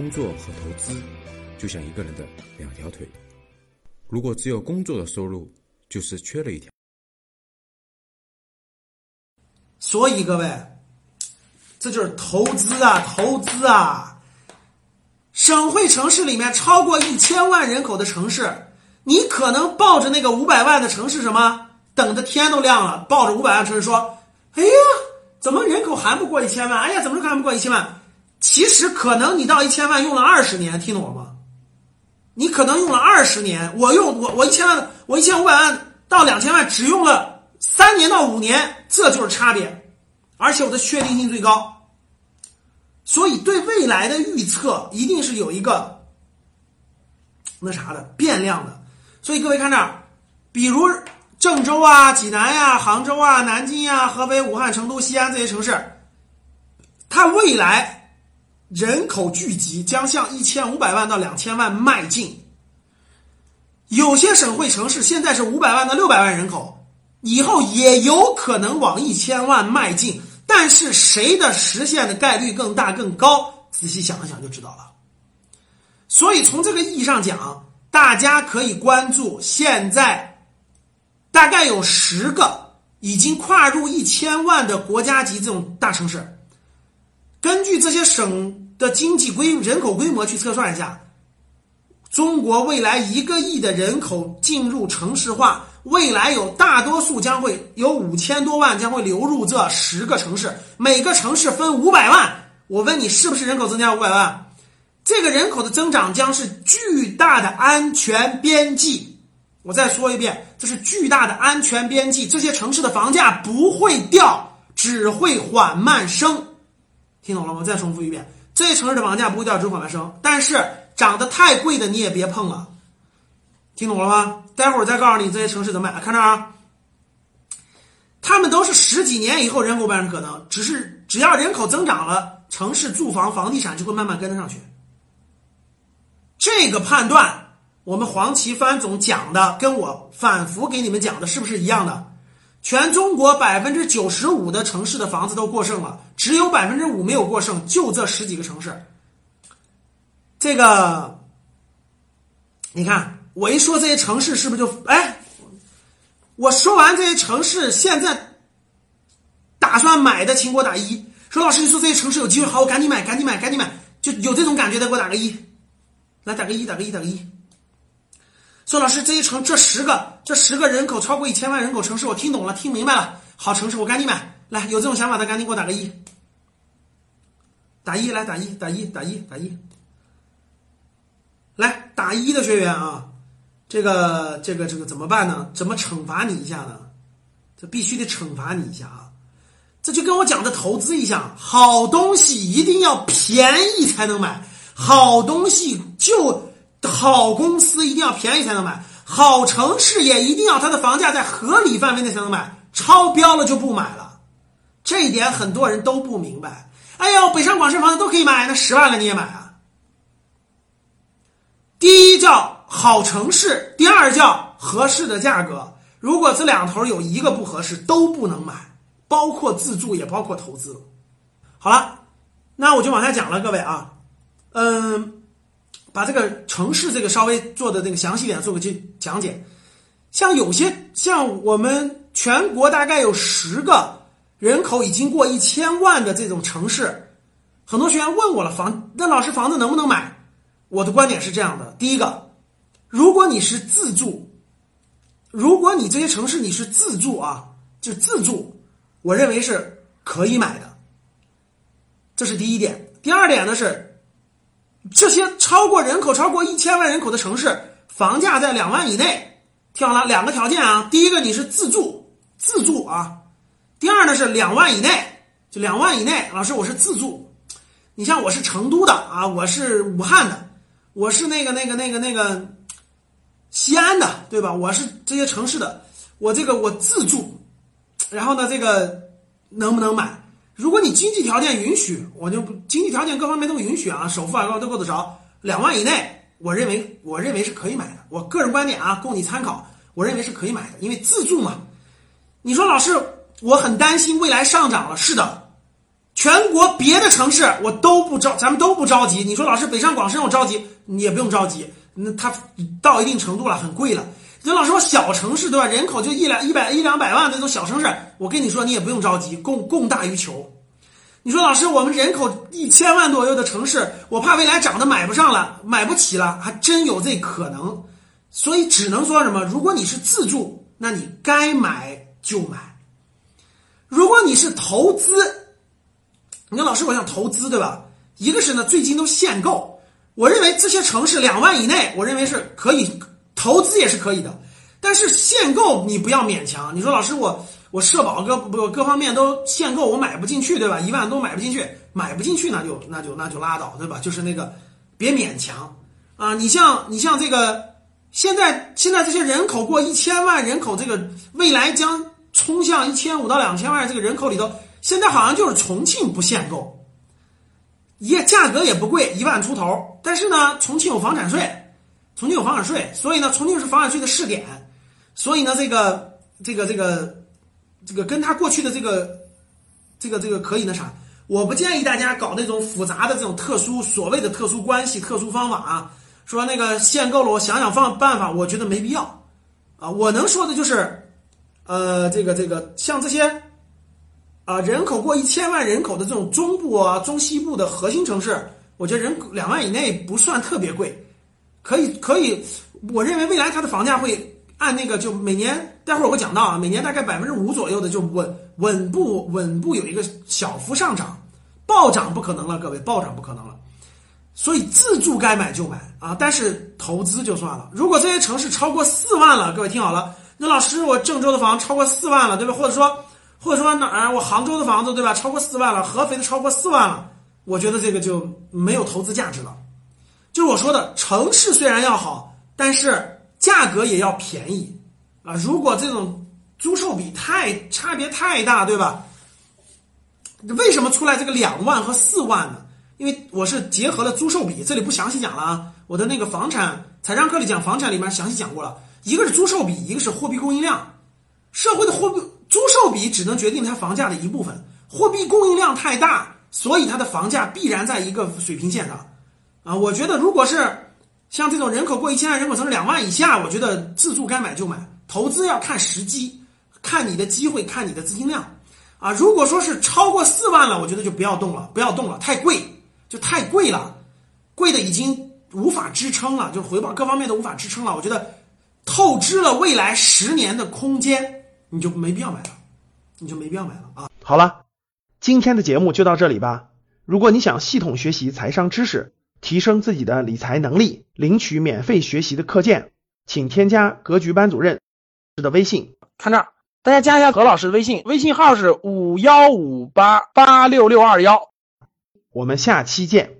工作和投资就像一个人的两条腿，如果只有工作的收入，就是缺了一条。所以各位，这就是投资啊，投资啊！省会城市里面超过一千万人口的城市，你可能抱着那个五百万的城市什么，等的天都亮了，抱着五百万城市说：“哎呀，怎么人口还不过一千万？哎呀，怎么还不过一千万？”其实可能你到一千万用了二十年，听懂了吗？你可能用了二十年，我用我我一千万，我一千五百万到两千万只用了三年到五年，这就是差别，而且我的确定性最高。所以对未来的预测一定是有一个那啥的变量的。所以各位看这儿，比如郑州啊、济南呀、杭州啊、南京呀、河北、武汉、成都、西安这些城市，它未来人口聚集将向一千五百万到两千万迈进。有些省会城市现在是五百万到六百万人口，以后也有可能往一千万迈进。但是谁的实现的概率更大更高？仔细想一想就知道了。所以从这个意义上讲，大家可以关注现在大概有十个已经跨入一千万的国家级这种大城市。根据这些省的经济规人口规模去测算一下，中国未来一个亿的人口进入城市化。未来有大多数将会有五千多万将会流入这十个城市，每个城市分五百万。我问你，是不是人口增加五百万？这个人口的增长将是巨大的安全边际。我再说一遍，这是巨大的安全边际。这些城市的房价不会掉，只会缓慢升。听懂了吗？再重复一遍，这些城市的房价不会掉，只会缓慢升。但是涨得太贵的你也别碰了。听懂了吗？待会儿再告诉你这些城市怎么买。看这啊，他们都是十几年以后人口倍增可能，只是只要人口增长了，城市住房房地产就会慢慢跟得上去。这个判断，我们黄奇帆总讲的，跟我反复给你们讲的是不是一样的？全中国百分之九十五的城市的房子都过剩了，只有百分之五没有过剩，就这十几个城市。这个，你看。我一说这些城市，是不是就哎？我说完这些城市，现在打算买的，请给我打一。说老师，你说这些城市有机会，好，我赶紧买，赶紧买，赶紧买，就有这种感觉的，给我打个一。来，打个一，打个一，打个一。孙老师，这一城，这十个，这十个人口超过一千万人口城市，我听懂了，听明白了。好城市，我赶紧买。来，有这种想法的，赶紧给我打个一。打一，来打一，打一，打一，打一。来打一的学员啊！这个这个这个怎么办呢？怎么惩罚你一下呢？这必须得惩罚你一下啊！这就跟我讲的投资一样，好东西一定要便宜才能买，好东西就好公司一定要便宜才能买，好城市也一定要它的房价在合理范围内才能买，超标了就不买了。这一点很多人都不明白。哎呦，北上广深房子都可以买，那十万个你也买啊？第一叫。好城市，第二叫合适的价格。如果这两头有一个不合适，都不能买，包括自住也包括投资。好了，那我就往下讲了，各位啊，嗯，把这个城市这个稍微做的那个详细点做个去讲解。像有些像我们全国大概有十个人口已经过一千万的这种城市，很多学员问我了，房那老师房子能不能买？我的观点是这样的，第一个。如果你是自住，如果你这些城市你是自住啊，就自住，我认为是可以买的。这是第一点。第二点呢是，这些超过人口超过一千万人口的城市，房价在两万以内。听好了，两个条件啊，第一个你是自住，自住啊；第二呢是两万以内，就两万以内。老师，我是自住，你像我是成都的啊，我是武汉的，我是那个那个那个那个。西安的对吧？我是这些城市的，我这个我自住，然后呢，这个能不能买？如果你经济条件允许，我就经济条件各方面都允许啊，首付啊都够得着，两万以内，我认为我认为是可以买的。我个人观点啊，供你参考。我认为是可以买的，因为自住嘛。你说老师，我很担心未来上涨了，是的，全国别的城市我都不着，咱们都不着急。你说老师北上广深我着急，你也不用着急。那它到一定程度了，很贵了。这老师说小城市对吧？人口就一两一百一两百万那种小城市，我跟你说你也不用着急，供供大于求。你说老师，我们人口一千万左右的城市，我怕未来涨得买不上了，买不起了，还真有这可能。所以只能说什么？如果你是自住，那你该买就买；如果你是投资，你说老师，我想投资，对吧？一个是呢，最近都限购，我认为这些城市两万以内，我认为是可以投资也是可以的。但是限购你不要勉强。你说老师，我我社保各不各方面都限购，我买不进去，对吧？一万都买不进去，买不进去那就那就那就拉倒，对吧？就是那个别勉强啊！你像你像这个现在现在这些人口过一千万人口，这个未来将冲向一千五到两千万这个人口里头。现在好像就是重庆不限购，也价格也不贵，一万出头。但是呢，重庆有房产税，重庆有房产税，所以呢，重庆是房产税的试点。所以呢，这个这个这个这个跟他过去的这个这个这个可以那啥，我不建议大家搞那种复杂的这种特殊所谓的特殊关系、特殊方法啊。说那个限购了，我想想方办法，我觉得没必要啊。我能说的就是，呃，这个这个像这些。啊，人口过一千万人口的这种中部啊、中西部的核心城市，我觉得人两万以内不算特别贵，可以可以。我认为未来它的房价会按那个就每年，待会儿我会讲到啊，每年大概百分之五左右的就稳稳步稳步有一个小幅上涨，暴涨不可能了，各位暴涨不可能了。所以自住该买就买啊，但是投资就算了。如果这些城市超过四万了，各位听好了，那老师我郑州的房超过四万了，对吧？或者说。或者说哪儿？我杭州的房子对吧？超过四万了，合肥的超过四万了，我觉得这个就没有投资价值了。就是我说的，城市虽然要好，但是价格也要便宜啊。如果这种租售比太差别太大，对吧？为什么出来这个两万和四万呢？因为我是结合了租售比，这里不详细讲了啊。我的那个房产财商课里讲房产里面详细讲过了，一个是租售比，一个是货币供应量，社会的货币。租售比只能决定它房价的一部分，货币供应量太大，所以它的房价必然在一个水平线上。啊，我觉得如果是像这种人口过一千万、人口城市两万以下，我觉得自住该买就买，投资要看时机，看你的机会，看你的资金量。啊，如果说是超过四万了，我觉得就不要动了，不要动了，太贵，就太贵了，贵的已经无法支撑了，就回报各方面都无法支撑了。我觉得透支了未来十年的空间。你就没必要买了，你就没必要买了啊！好了，今天的节目就到这里吧。如果你想系统学习财商知识，提升自己的理财能力，领取免费学习的课件，请添加格局班主任的微信。看这儿，大家加一下何老师的微信，微信号是五幺五八八六六二幺。我们下期见。